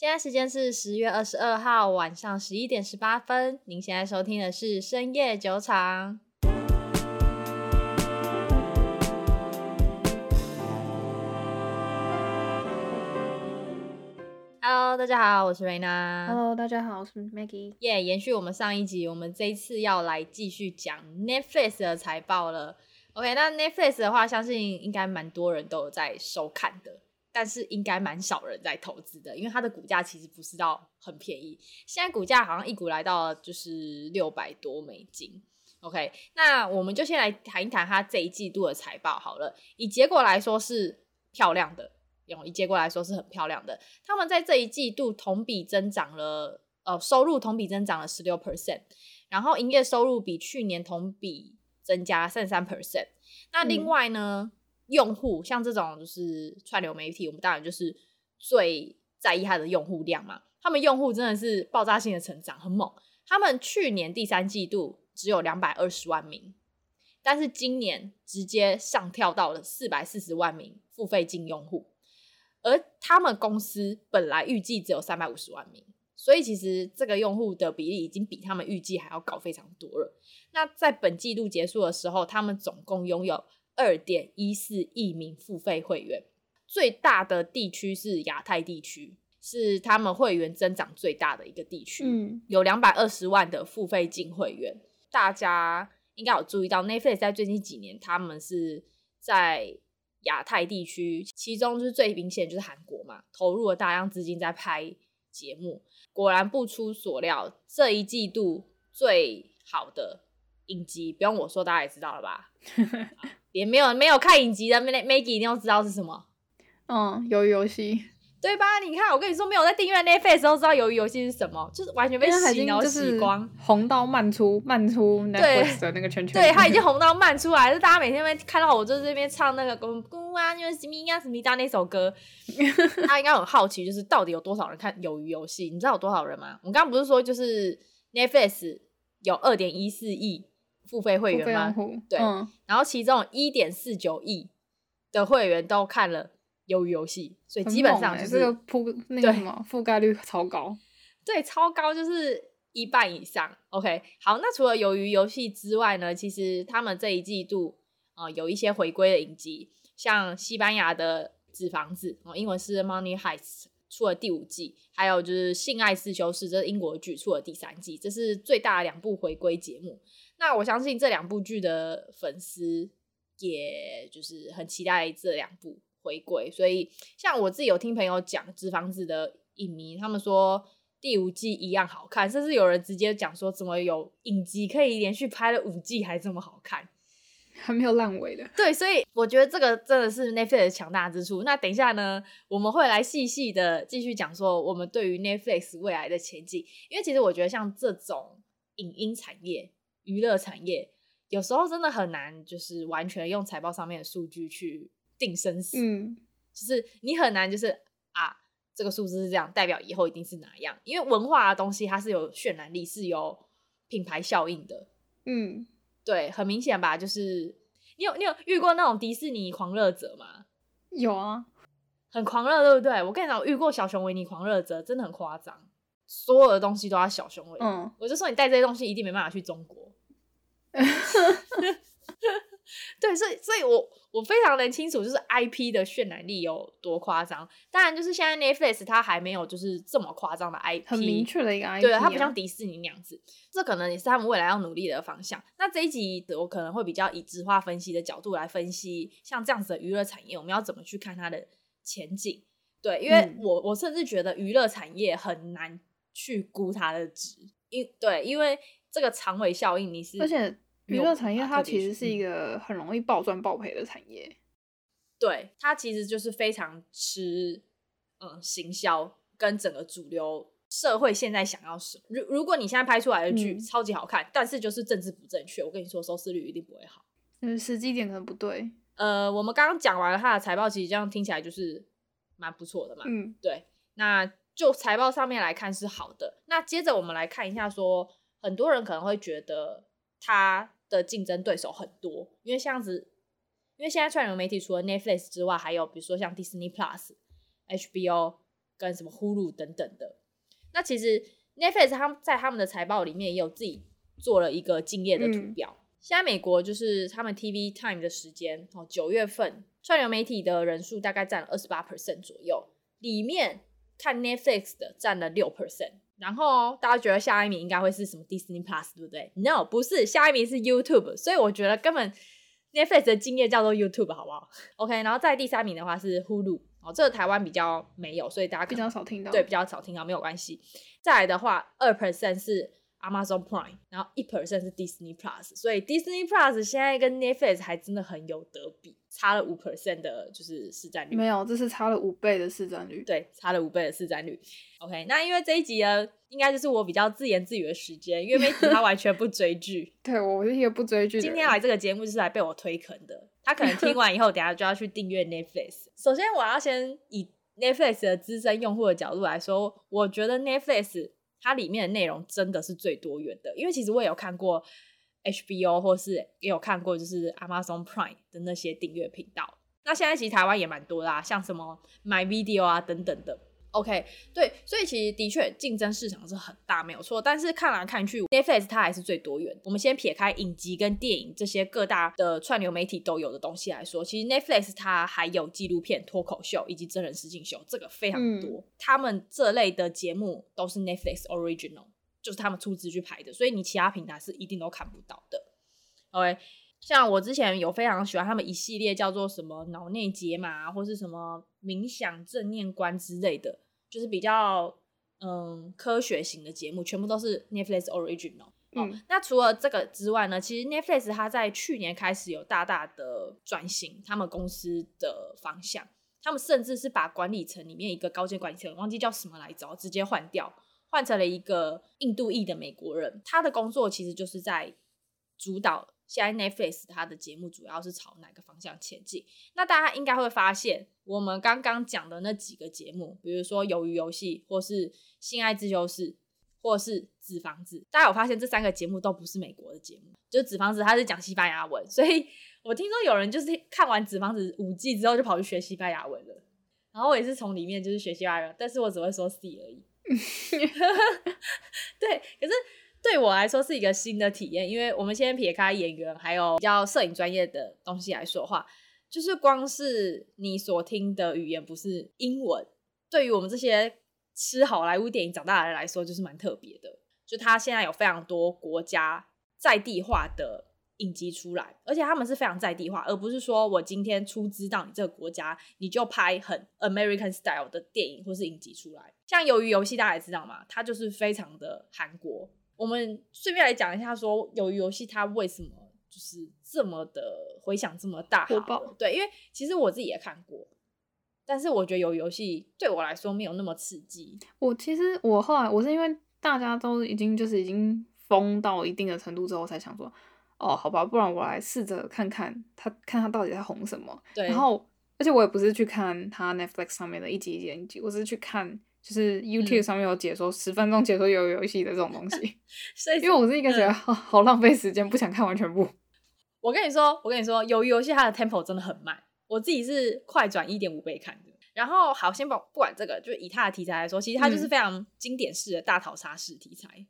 现在时间是十月二十二号晚上十一点十八分。您现在收听的是深夜酒场。Hello，大家好，我是 Raina。Hello，大家好，我是 Maggie。耶，yeah, 延续我们上一集，我们这一次要来继续讲 Netflix 的财报了。OK，那 Netflix 的话，相信应该蛮多人都有在收看的。但是应该蛮少人在投资的，因为它的股价其实不是到很便宜。现在股价好像一股来到就是六百多美金。OK，那我们就先来谈一谈它这一季度的财报好了。以结果来说是漂亮的，用以结果来说是很漂亮的。他们在这一季度同比增长了，呃，收入同比增长了十六 percent，然后营业收入比去年同比增加三十三 percent。那另外呢？嗯用户像这种就是串流媒体，我们当然就是最在意它的用户量嘛。他们用户真的是爆炸性的成长，很猛。他们去年第三季度只有两百二十万名，但是今年直接上跳到了四百四十万名付费金用户，而他们公司本来预计只有三百五十万名，所以其实这个用户的比例已经比他们预计还要高非常多了。那在本季度结束的时候，他们总共拥有二点一四亿名付费会员，最大的地区是亚太地区，是他们会员增长最大的一个地区。嗯，有两百二十万的付费金会员。大家应该有注意到，Netflix 在最近几年，他们是在亚太地区，其中就是最明显就是韩国嘛，投入了大量资金在拍节目。果然不出所料，这一季度最好的影集，不用我说，大家也知道了吧？连没有没有看影集的 Maggie 一定要知道是什么？嗯，鱿鱼游戏，对吧？你看，我跟你说，没有在订阅 Netflix 都知道鱿鱼游戏是什么，就是完全被洗脑洗光，红到漫出漫出 Netflix 的那个圈圈。对，它已经红到漫出来，就大家每天会看到我就这边唱那个《公啊，因为什么呀什么哒》那首歌，他应该很好奇，就是到底有多少人看鱿鱼游戏？你知道有多少人吗？我刚刚不是说就是 Netflix 有二点一四亿。付费会员吗？对，嗯、然后其中一点四九亿的会员都看了鱿鱼游戏，所以基本上就是、欸、这个覆那个什么覆盖率超高，对，超高就是一半以上。OK，好，那除了鱿鱼游戏之外呢，其实他们这一季度啊、呃、有一些回归的影集，像西班牙的《纸房子》哦，英文是《Money Heist》出了第五季，还有就是《性爱四修士》这是英国剧出了第三季，这是最大的两部回归节目。那我相信这两部剧的粉丝，也就是很期待这两部回归。所以，像我自己有听朋友讲《纸房子》的影迷，他们说第五季一样好看，甚至有人直接讲说，怎么有影集可以连续拍了五季还这么好看，还没有烂尾的。对，所以我觉得这个真的是 Netflix 的强大之处。那等一下呢，我们会来细细的继续讲说我们对于 Netflix 未来的前景，因为其实我觉得像这种影音产业。娱乐产业有时候真的很难，就是完全用财报上面的数据去定生死。嗯，就是你很难，就是啊，这个数字是这样，代表以后一定是哪样？因为文化的东西它是有渲染力，是有品牌效应的。嗯，对，很明显吧？就是你有你有遇过那种迪士尼狂热者吗？有啊，很狂热，对不对？我跟你讲，我遇过小熊维尼狂热者，真的很夸张，所有的东西都要小熊维尼。嗯，我就说你带这些东西一定没办法去中国。对，所以，所以我我非常能清楚，就是 IP 的渲染力有多夸张。当然，就是现在 Netflix 它还没有就是这么夸张的 IP，很明确的一个 IP，对，它不像迪士尼那样子。这可能也是他们未来要努力的方向。那这一集我可能会比较以质化分析的角度来分析，像这样子的娱乐产业，我们要怎么去看它的前景？对，因为我我甚至觉得娱乐产业很难去估它的值，因对，因为。这个长尾效应，你是而且娱乐产业它其实是一个很容易暴赚暴赔的产业，对，它其实就是非常吃嗯行销跟整个主流社会现在想要什么。如如果你现在拍出来的剧超级好看，嗯、但是就是政治不正确，我跟你说收视率一定不会好。嗯，时机点可能不对。呃，我们刚刚讲完了它的财报，其实这样听起来就是蛮不错的嘛。嗯，对。那就财报上面来看是好的。那接着我们来看一下说。很多人可能会觉得他的竞争对手很多，因为像子，因为现在串流媒体除了 Netflix 之外，还有比如说像 Disney Plus、HBO 跟什么 Hulu 等等的。那其实 Netflix 他们在他们的财报里面也有自己做了一个敬业的图表。嗯、现在美国就是他们 TV Time 的时间哦，九月份串流媒体的人数大概占了二十八 percent 左右，里面看 Netflix 的占了六 percent。然后大家觉得下一名应该会是什么 Disney Plus 对不对？No，不是，下一名是 YouTube。所以我觉得根本 Netflix 的竞业叫做 YouTube 好不好？OK，然后在第三名的话是 Hulu。哦，这个台湾比较没有，所以大家比较少听到。对，比较少听到，没有关系。再来的话，二 percent 是 Amazon Prime，然后一 percent 是 Disney Plus，所以 Disney Plus 现在跟 Netflix 还真的很有得比，差了五 percent 的就是市占率。没有，这是差了五倍的市占率。对，差了五倍的市占率。OK，那因为这一集呢，应该就是我比较自言自语的时间，因为梅子他完全不追剧。对，我是一个不追剧。今天来这个节目就是来被我推坑的。他可能听完以后，等下就要去订阅 Netflix。首先，我要先以 Netflix 的资深用户的角度来说，我觉得 Netflix 它里面的内容真的是最多元的。因为其实我也有看过 HBO，或是也有看过就是 Amazon Prime 的那些订阅频道。那现在其实台湾也蛮多啦，像什么 My Video 啊等等的。OK，对，所以其实的确竞争市场是很大，没有错。但是看来看去，Netflix 它还是最多元。我们先撇开影集跟电影这些各大的串流媒体都有的东西来说，其实 Netflix 它还有纪录片、脱口秀以及真人实境秀，这个非常多。嗯、他们这类的节目都是 Netflix Original，就是他们出资去拍的，所以你其他平台是一定都看不到的。OK，像我之前有非常喜欢他们一系列叫做什么脑内解码或是什么。冥想、正念观之类的，就是比较嗯科学型的节目，全部都是 Netflix Original。嗯、哦，那除了这个之外呢，其实 Netflix 它在去年开始有大大的转型，他们公司的方向，他们甚至是把管理层里面一个高阶管理层，忘记叫什么来着，直接换掉，换成了一个印度裔的美国人，他的工作其实就是在主导。现在 Netflix 它的节目主要是朝哪个方向前进？那大家应该会发现，我们刚刚讲的那几个节目，比如说《鱿鱼游戏》，或是《性爱自修室》，或是《纸房子》，大家有发现这三个节目都不是美国的节目？就是《纸房子》它是讲西班牙文，所以我听说有人就是看完《纸房子》五季之后就跑去学西班牙文了。然后我也是从里面就是学西班牙文，但是我只会说 C 而已。对，可是。对我来说是一个新的体验，因为我们先撇开演员还有比较摄影专业的东西来说话，就是光是你所听的语言不是英文，对于我们这些吃好莱坞电影长大的人来说，就是蛮特别的。就他现在有非常多国家在地化的影集出来，而且他们是非常在地化，而不是说我今天出资到你这个国家，你就拍很 American style 的电影或是影集出来。像《鱿鱼游戏》，大家也知道嘛，它就是非常的韩国。我们顺便来讲一下，说鱿鱼游戏它为什么就是这么的回响这么大？火爆对，因为其实我自己也看过，但是我觉得鱿鱼游戏对我来说没有那么刺激。我其实我后来我是因为大家都已经就是已经疯到一定的程度之后，才想说，哦，好吧，不然我来试着看看他，看他到底在红什么。对，然后而且我也不是去看他 Netflix 上面的一集一集一集，我是去看。就是 YouTube 上面有解说十、嗯、分钟解说鱿鱼游戏的这种东西，所以因为我是一个觉得、嗯、好浪费时间，不想看完全部。我跟你说，我跟你说，鱿鱼游戏它的 tempo 真的很慢，我自己是快转一点五倍看的。然后好，先不不管这个，就以它的题材来说，其实它就是非常经典式的大逃杀式题材，嗯、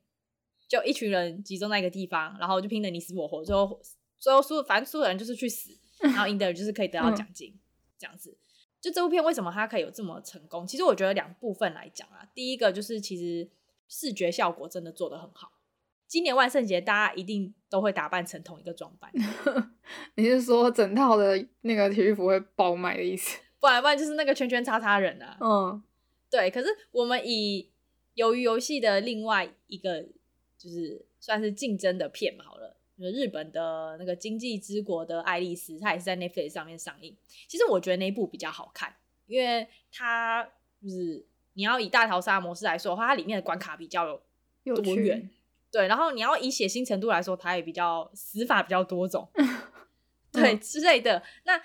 就一群人集中在一个地方，然后就拼得你死我活，最后最后输，反正输的人就是去死，然后赢的人就是可以得到奖金，嗯、这样子。就这部片为什么它可以有这么成功？其实我觉得两部分来讲啊，第一个就是其实视觉效果真的做得很好。今年万圣节大家一定都会打扮成同一个装扮。你是说整套的那个体育服会爆卖的意思？不 然不然就是那个圈圈叉叉人啊。嗯，对。可是我们以鱿鱼游戏的另外一个就是算是竞争的片嘛，好了。日本的那个经济之国的爱丽丝，它也是在 Netflix 上面上映。其实我觉得那一部比较好看，因为它就是你要以大逃杀模式来说的话，它里面的关卡比较有多元，对。然后你要以血腥程度来说，它也比较死法比较多种，对之类的。那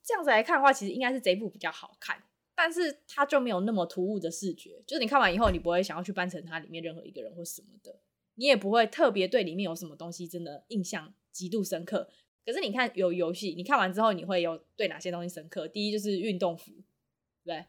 这样子来看的话，其实应该是这一部比较好看，但是它就没有那么突兀的视觉，就是你看完以后，你不会想要去扮成它里面任何一个人或什么的。你也不会特别对里面有什么东西真的印象极度深刻。可是你看有游戏，你看完之后你会有对哪些东西深刻？第一就是运动服，对，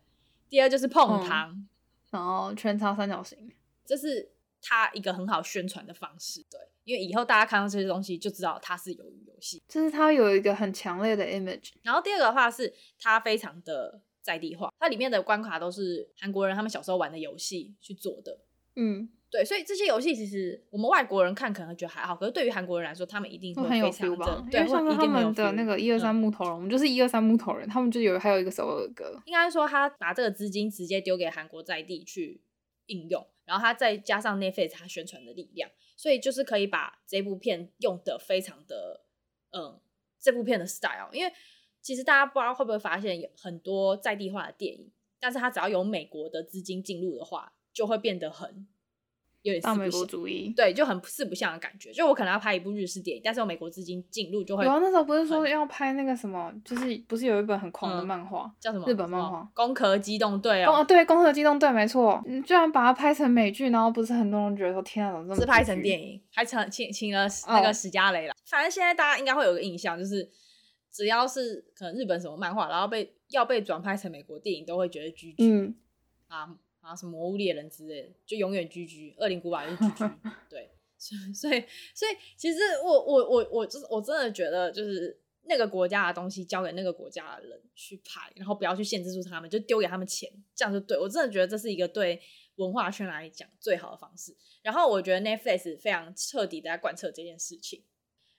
第二就是碰糖，嗯、然后圈叉三角形，这是它一个很好宣传的方式。对，因为以后大家看到这些东西就知道它是鱿鱼游戏，就是它有一个很强烈的 image。然后第二个的话是它非常的在地化，它里面的关卡都是韩国人他们小时候玩的游戏去做的。嗯。对，所以这些游戏其实我们外国人看可能觉得还好，可是对于韩国人来说，他们一定会非常的，对，像他们的那个一二三木头人，嗯、我们就是一二三木头人，他们就有还有一个首尔歌。应该说他把这个资金直接丢给韩国在地去应用，然后他再加上 Netflix 他宣传的力量，所以就是可以把这部片用的非常的，嗯，这部片的 style。因为其实大家不知道会不会发现有很多在地化的电影，但是他只要有美国的资金进入的话，就会变得很。有点像美国主义，对，就很四不像的感觉。就我可能要拍一部日式电影，但是有美国资金进入就会。有啊，那时候不是说要拍那个什么，就是不是有一本很狂的漫画，嗯，叫什么？日本漫画《攻壳机动队》哦。哦，对，《攻壳机动队》没错。你居然把它拍成美剧，然后不是很多人觉得说天啊，怎么这么？是拍成电影，还请请请了那个史嘉蕾了。哦、反正现在大家应该会有个印象，就是只要是可能日本什么漫画，然后被要被转拍成美国电影，都会觉得 GG。嗯啊。啊，什么魔物猎人之类的，就永远 GG，恶灵古堡就是 GG，对，所以所以所以其实我我我我就是我真的觉得就是那个国家的东西交给那个国家的人去拍，然后不要去限制住他们，就丢给他们钱，这样就对，我真的觉得这是一个对文化圈来讲最好的方式。然后我觉得 Netflix 非常彻底的在贯彻这件事情。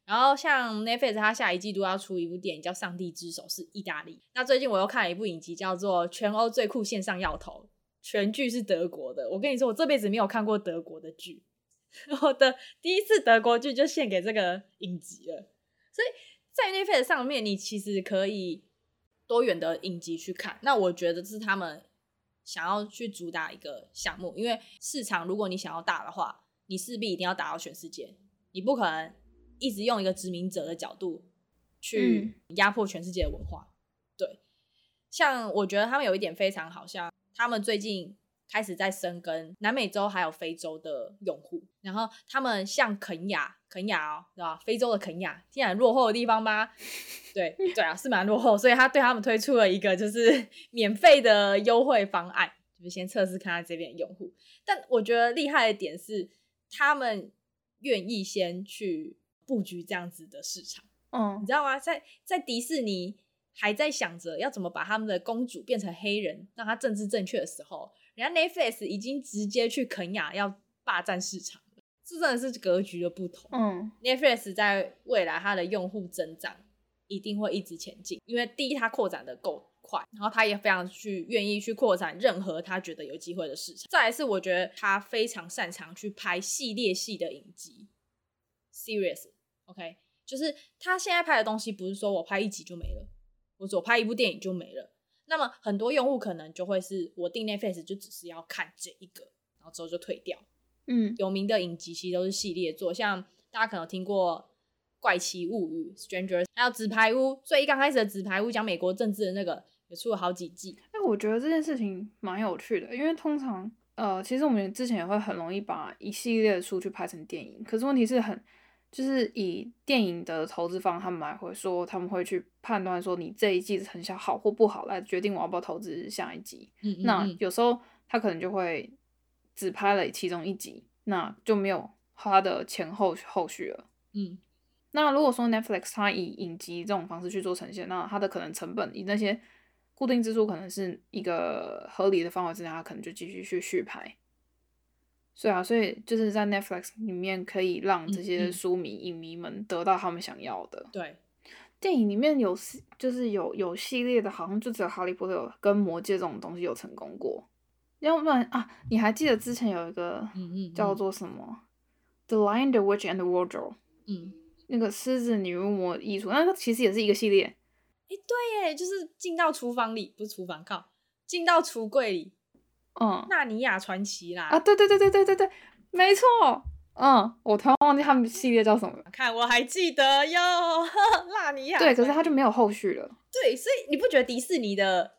然后像 Netflix，它下一季度要出一部电影叫《上帝之手》，是意大利。那最近我又看了一部影集，叫做《全欧最酷线上要头》。全剧是德国的，我跟你说，我这辈子没有看过德国的剧，我的第一次德国剧就献给这个影集了。所以在 Netflix 上面，你其实可以多元的影集去看。那我觉得这是他们想要去主打一个项目，因为市场如果你想要大的话，你势必一定要打到全世界，你不可能一直用一个殖民者的角度去压迫全世界的文化。嗯、对，像我觉得他们有一点非常好，像。他们最近开始在深耕南美洲还有非洲的用户，然后他们像肯亚，肯亚哦，是吧？非洲的肯亚，听起来很落后的地方吧？对对啊，是蛮落后，所以他对他们推出了一个就是 免费的优惠方案，就是先测试看看这边的用户。但我觉得厉害的点是，他们愿意先去布局这样子的市场，嗯，你知道吗？在在迪士尼。还在想着要怎么把他们的公主变成黑人，让她政治正确的时候，人家 Netflix 已经直接去肯亚要霸占市场了，这真的是格局的不同。嗯，Netflix 在未来它的用户增长一定会一直前进，因为第一它扩展的够快，然后它也非常去愿意去扩展任何它觉得有机会的市场。再来是我觉得它非常擅长去拍系列系的影集，serious，OK，就是他现在拍的东西不是说我拍一集就没了。我只拍一部电影就没了，那么很多用户可能就会是我订 Netflix 就只是要看这一个，然后之后就退掉。嗯，有名的影集其实都是系列作，像大家可能有听过《怪奇物语》（Stranger），还有《纸牌屋》。最一刚开始的《纸牌屋》讲美国政治的那个，也出了好几季。哎，我觉得这件事情蛮有趣的，因为通常呃，其实我们之前也会很容易把一系列的书去拍成电影，可是问题是很。就是以电影的投资方，他们来回说，他们会去判断说你这一季的成效好或不好，来决定我要不要投资下一集。嗯嗯嗯。那有时候他可能就会只拍了其中一集，那就没有他的前后后续了。嗯。那如果说 Netflix 它以影集这种方式去做呈现，那它的可能成本以那些固定支出可能是一个合理的范围之内，它可能就继续去续拍。对啊，所以就是在 Netflix 里面可以让这些书迷、嗯、影迷们得到他们想要的。对，电影里面有就是有有系列的，好像就只有《哈利波特》跟《魔戒》这种东西有成功过。要不然啊，你还记得之前有一个叫做什么《嗯嗯嗯、The Lion, the Witch, and the Wardrobe》？嗯，那个狮子、女巫、魔衣橱，那它其实也是一个系列。哎，对耶，就是进到厨房里，不是厨房，靠，进到橱柜里。嗯，纳尼亚传奇啦！啊，对对对对对对对，没错。嗯，我突然忘记他们系列叫什么了。看，我还记得哟，纳尼亚。对，可是他就没有后续了。对，所以你不觉得迪士尼的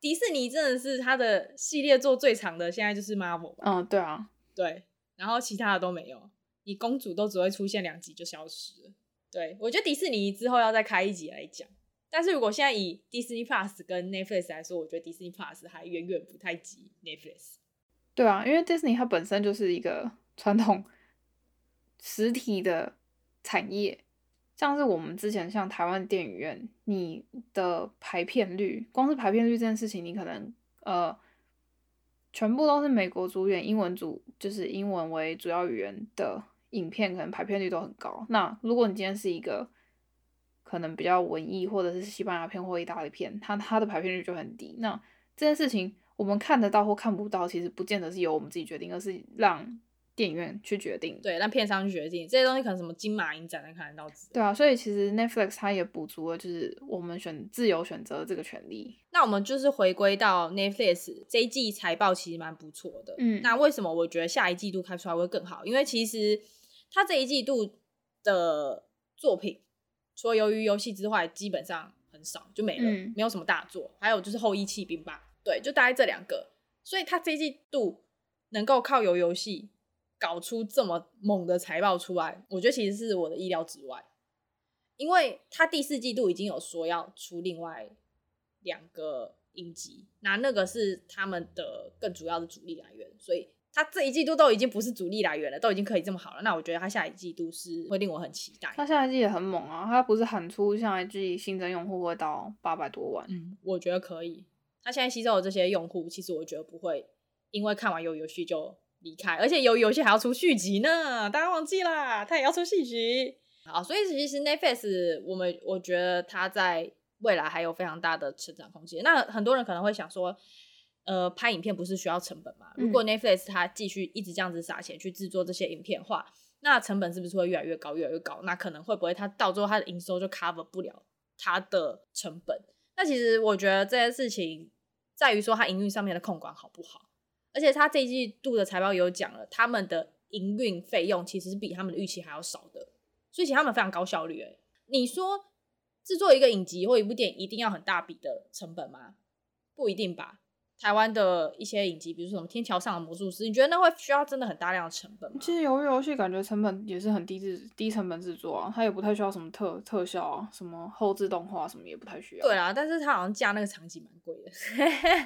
迪士尼真的是他的系列做最长的？现在就是 Marvel 吧？嗯，对啊，对，然后其他的都没有，你公主都只会出现两集就消失了。对，我觉得迪士尼之后要再开一集来讲。但是如果现在以 Disney Plus 跟 Netflix 来说，我觉得 Disney Plus 还远远不太及 Netflix。对啊，因为 Disney 它本身就是一个传统实体的产业，像是我们之前像台湾电影院，你的排片率，光是排片率这件事情，你可能呃。全部都是美国主演、英文主就是英文为主要语言的影片，可能排片率都很高。那如果你今天是一个可能比较文艺或者是西班牙片或意大利片，它它的排片率就很低。那这件事情我们看得到或看不到，其实不见得是由我们自己决定，而是让。电影院去决定，对，让片商去决定这些东西，可能什么金马影展能看得到。对啊，所以其实 Netflix 它也补足了，就是我们选自由选择这个权利。那我们就是回归到 Netflix 这一季财报其实蛮不错的。嗯，那为什么我觉得下一季度开出来会更好？因为其实它这一季度的作品，除了鱿鱼游戏之外，基本上很少就没了，嗯、没有什么大作。还有就是后羿弃兵吧，对，就大概这两个。所以他这一季度能够靠游游戏。搞出这么猛的财报出来，我觉得其实是我的意料之外，因为他第四季度已经有说要出另外两个影集，那那个是他们的更主要的主力来源，所以他这一季度都已经不是主力来源了，都已经可以这么好了，那我觉得他下一季度是会令我很期待。他下一季也很猛啊，他不是喊出下一季新增用户会到八百多万？嗯，我觉得可以。他现在吸收的这些用户，其实我觉得不会因为看完有游戏就。离开，而且有游戏还要出续集呢，大家忘记啦，他也要出续集。好，所以其实 Netflix 我们我觉得他在未来还有非常大的成长空间。那很多人可能会想说，呃，拍影片不是需要成本吗？如果 Netflix 它继续一直这样子撒钱去制作这些影片的话，那成本是不是会越来越高，越来越高？那可能会不会它到最后它的营收就 cover 不了他的成本？那其实我觉得这件事情在于说他营运上面的控管好不好。而且他这一季度的财报也有讲了，他们的营运费用其实是比他们的预期还要少的，所以其实他们非常高效率。诶，你说制作一个影集或一部电影一定要很大笔的成本吗？不一定吧。台湾的一些影集，比如说什么《天桥上的魔术师》，你觉得那会需要真的很大量的成本吗？其实鱿鱼游戏感觉成本也是很低制低成本制作啊，它也不太需要什么特特效啊，什么后置动画什么也不太需要。对啊，但是它好像架那个场景蛮贵的。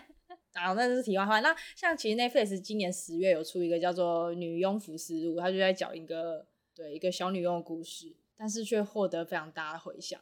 然后那是题外话。那像其实 Netflix 今年十月有出一个叫做《女佣浮尸录》，他就在讲一个对一个小女佣的故事，但是却获得非常大的回响。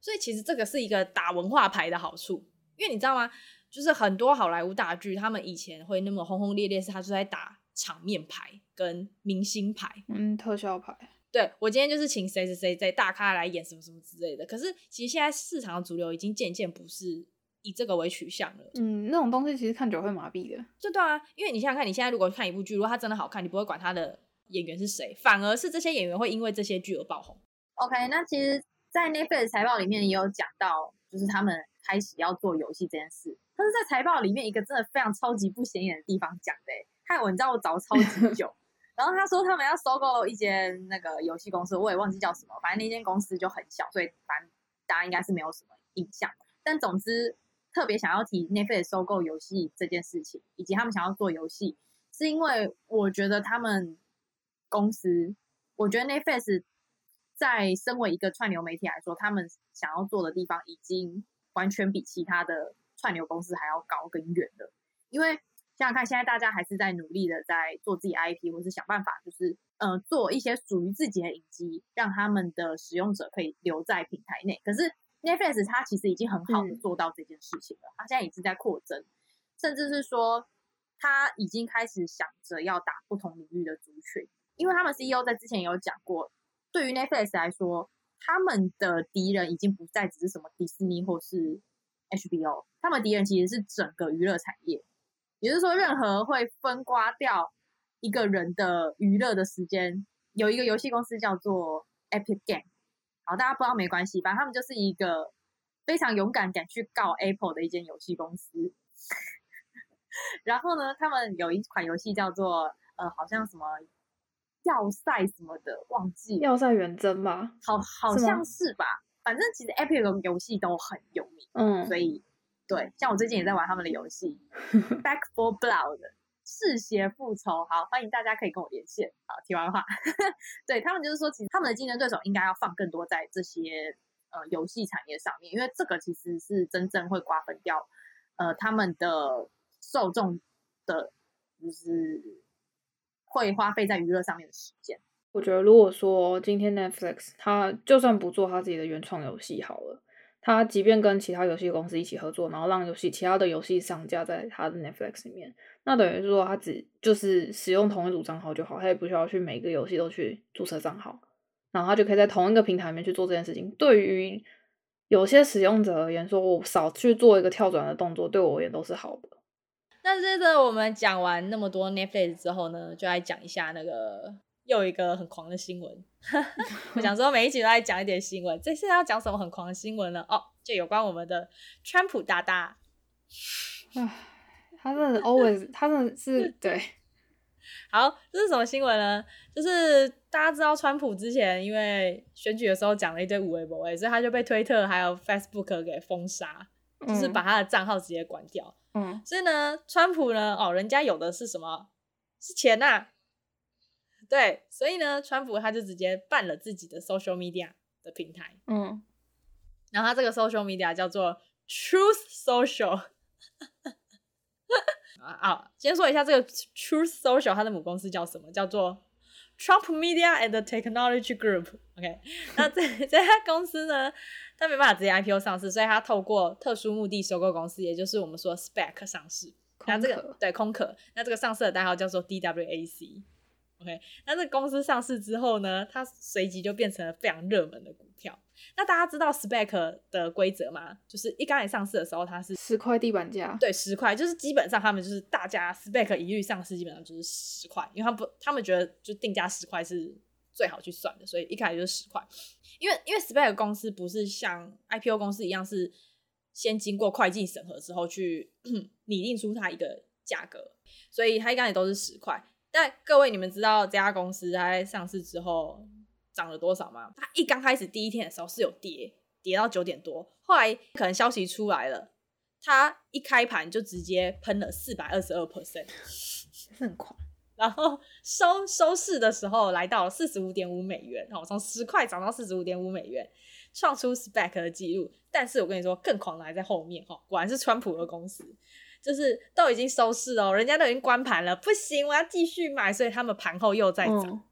所以其实这个是一个打文化牌的好处，因为你知道吗？就是很多好莱坞大剧，他们以前会那么轰轰烈烈，是他就在打场面牌跟明星牌，嗯，特效牌。对，我今天就是请谁谁谁在大咖来演什么什么之类的。可是其实现在市场的主流已经渐渐不是。以这个为取向了，嗯，那种东西其实看久会麻痹的。就对啊，因为你想想看，你现在如果看一部剧，如果它真的好看，你不会管它的演员是谁，反而是这些演员会因为这些剧而爆红。OK，那其实，在 Netflix 财报里面也有讲到，就是他们开始要做游戏这件事。但是在财报里面一个真的非常超级不显眼的地方讲的，害我你知道我找超级久。然后他说他们要收购一间那个游戏公司，我也忘记叫什么，反正那间公司就很小，所以反正大家应该是没有什么印象。但总之。特别想要提 Netflix 收购游戏这件事情，以及他们想要做游戏，是因为我觉得他们公司，我觉得 Netflix 在身为一个串流媒体来说，他们想要做的地方已经完全比其他的串流公司还要高跟远的。因为想想看，现在大家还是在努力的在做自己 IP，或是想办法，就是呃做一些属于自己的影集，让他们的使用者可以留在平台内。可是 Netflix 它其实已经很好的做到这件事情了，它、嗯、现在已经在扩增，甚至是说它已经开始想着要打不同领域的族群，因为他们 CEO 在之前有讲过，对于 Netflix 来说，他们的敌人已经不再只是什么迪士尼或是 HBO，他们敌人其实是整个娱乐产业，也就是说，任何会分刮掉一个人的娱乐的时间，有一个游戏公司叫做 Epic Game。好，大家不知道没关系，反正他们就是一个非常勇敢敢去告 Apple 的一间游戏公司。然后呢，他们有一款游戏叫做呃，好像什么要塞什么的，忘记要塞远征吧？好，好像是吧？是反正其实 Epic 的游戏都很有名，嗯，所以对，像我最近也在玩他们的游戏 Back for Blood。嗜血复仇，好，欢迎大家可以跟我连线。好，题外话，对他们就是说，其实他们的竞争对手应该要放更多在这些呃游戏产业上面，因为这个其实是真正会瓜分掉呃他们的受众的，就是会花费在娱乐上面的时间。我觉得，如果说今天 Netflix 他就算不做他自己的原创游戏好了，他即便跟其他游戏公司一起合作，然后让游戏其他的游戏上架在他的 Netflix 里面，那等于是说他只就是使用同一组账号就好，他也不需要去每个游戏都去注册账号，然后他就可以在同一个平台里面去做这件事情。对于有些使用者而言，说我少去做一个跳转的动作，对我而言都是好的。那接着我们讲完那么多 Netflix 之后呢，就来讲一下那个。又一个很狂的新闻，我想说每一集都在讲一点新闻。这次要讲什么很狂的新闻呢？哦，就有关我们的川普大大。唉，他真的 always，他真的是对。好，这是什么新闻呢？就是大家知道川普之前因为选举的时候讲了一堆有的没的，所以他就被推特还有 Facebook 给封杀，就是把他的账号直接关掉。嗯，所以呢，川普呢，哦，人家有的是什么？是钱呐、啊。对，所以呢，川普他就直接办了自己的 social media 的平台，嗯，然后他这个 social media 叫做 Truth Social。啊，先说一下这个 Truth Social，它的母公司叫什么？叫做 Trump Media and Technology Group。OK，那这这家公司呢，它没办法直接 IPO 上市，所以它透过特殊目的收购公司，也就是我们说 SPAC 上市。那这个对空壳，那这个上市的代号叫做 DWAC。OK，那这公司上市之后呢，它随即就变成了非常热门的股票。那大家知道 SPAC 的规则吗？就是一刚才上市的时候，它是十块地板价，对，十块，就是基本上他们就是大家 SPAC 一律上市，基本上就是十块，因为他不，他们觉得就定价十块是最好去算的，所以一开始就是十块。因为因为 SPAC 公司不是像 IPO 公司一样，是先经过会计审核之后去 拟定出它一个价格，所以它一开始都是十块。但各位，你们知道这家公司它在上市之后涨了多少吗？它一刚开始第一天的时候是有跌，跌到九点多，后来可能消息出来了，它一开盘就直接喷了四百二十二 percent，很狂。然后收收市的时候来到了四十五点五美元，哦，从十块涨到四十五点五美元，创出 spec 的记录。但是我跟你说，更狂的还在后面，哈，果然是川普的公司。就是都已经收市哦，人家都已经关盘了，不行，我要继续买，所以他们盘后又在涨，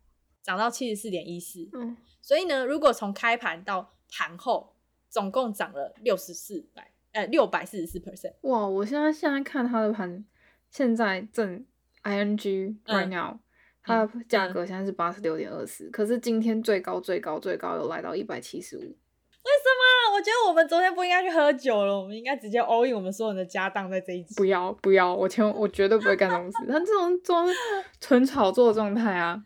涨、嗯、到七十四点一四。嗯，所以呢，如果从开盘到盘后，总共涨了六十四百，呃，六百四十四 percent。哇，我现在现在看它的盘，现在正 ing right now，、嗯、它的价格现在是八十六点二四，可是今天最高最高最高有来到一百七十五。为什么？我觉得我们昨天不应该去喝酒了，我们应该直接 all in 我们所有人的家当在这一集。不要不要，我千我绝对不会干这种事。他这种装纯炒作状态啊，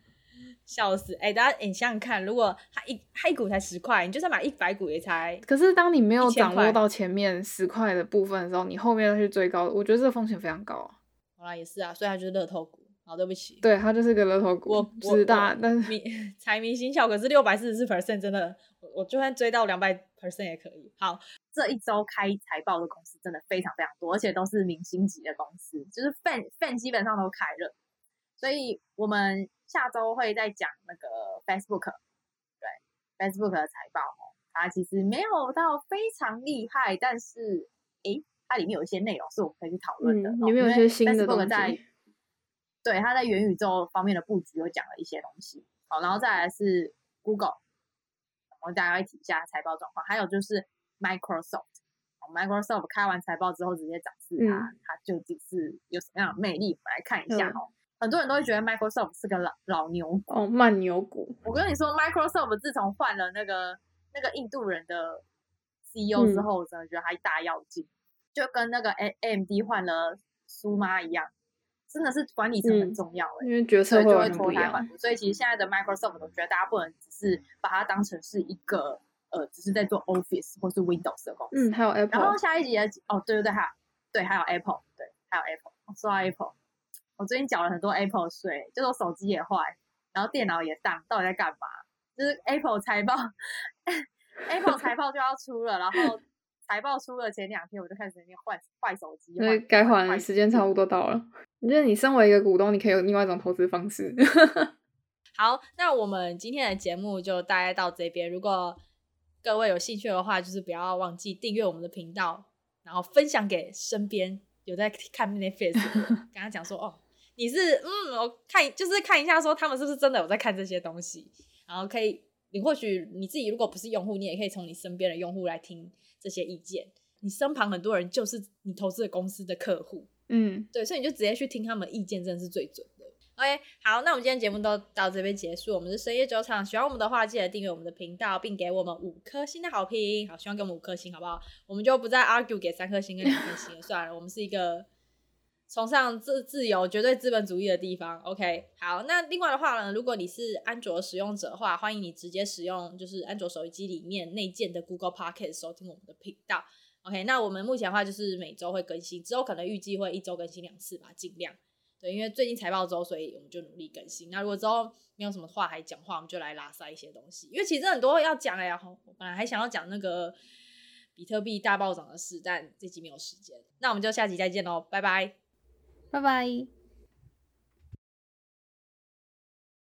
笑死！哎、欸，大家你想想看，如果他一他一股才十块，你就算买一百股也才。可是当你没有掌握到前面十块的部分的时候，你后面要去追高，我觉得这个风险非常高啊。好啦，也是啊，所以他就是乐透股。好，对不起，对他就是个乐透股，我知道，但是迷财迷心窍，可是六百四十四 percent 真的，我就算追到两百 percent 也可以。好，这一周开财报的公司真的非常非常多，而且都是明星级的公司，就是 fan fan 基本上都开了，所以我们下周会再讲那个 Facebook，对 Facebook 的财报哦，它其实没有到非常厉害，但是诶，它里面有一些内容是我们可以去讨论的，里面有一些新的东西。对，他在元宇宙方面的布局有讲了一些东西，好，然后再来是 Google，我们大家会提一下财报状况，还有就是 Microsoft，Microsoft 开完财报之后直接展示它，嗯、它究竟是有什么样的魅力，我们来看一下哦。嗯、很多人都会觉得 Microsoft 是个老老牛股，哦，慢牛股。我跟你说，Microsoft 自从换了那个那个印度人的 CEO 之后，我真的觉得他一大跃进，就跟那个 AMD 换了苏妈一样。真的是管理层很重要哎、欸，因为决策就会脱胎换骨，所以其实现在的 Microsoft 我觉得大家不能只是把它当成是一个呃，只是在做 Office 或是 Windows 的公司。嗯，还有 Apple。然后下一集哦，对对对，还有对，还有 Apple，对，还有 Apple。说到 Apple，我最近缴了很多 Apple 税，就是我手机也坏，然后电脑也当，到底在干嘛？就是 Apple 财报，Apple 财报就要出了，然后。财报出了前两天，我就开始在那边换坏手机，因为该换了，时间差不多到了。我觉得你身为一个股东，你可以有另外一种投资方式。好，那我们今天的节目就大概到这边。如果各位有兴趣的话，就是不要忘记订阅我们的频道，然后分享给身边有在看 Netflix 的，跟他讲说哦，你是嗯，我看就是看一下说他们是不是真的有在看这些东西，然后可以，你或许你自己如果不是用户，你也可以从你身边的用户来听这些意见。你身旁很多人就是你投资的公司的客户，嗯，对，所以你就直接去听他们意见，真的是最准的。OK，好，那我们今天节目都到这边结束。我们是深夜酒厂，喜欢我们的话，记得订阅我们的频道，并给我们五颗星的好评。好，希望给我们五颗星，好不好？我们就不再 argue 给三颗星跟两颗星了，算了。我们是一个崇尚自自由、绝对资本主义的地方。OK，好，那另外的话呢，如果你是安卓使用者的话，欢迎你直接使用就是安卓手机里面内建的 Google Podcast 收听我们的频道。OK，那我们目前的话就是每周会更新，之后可能预计会一周更新两次吧，尽量。对，因为最近财报周，所以我们就努力更新。那如果之后没有什么话还讲话，我们就来拉塞一些东西。因为其实很多要讲哎呀，我本来还想要讲那个比特币大暴涨的事，但这集没有时间。那我们就下集再见喽，拜拜，拜拜。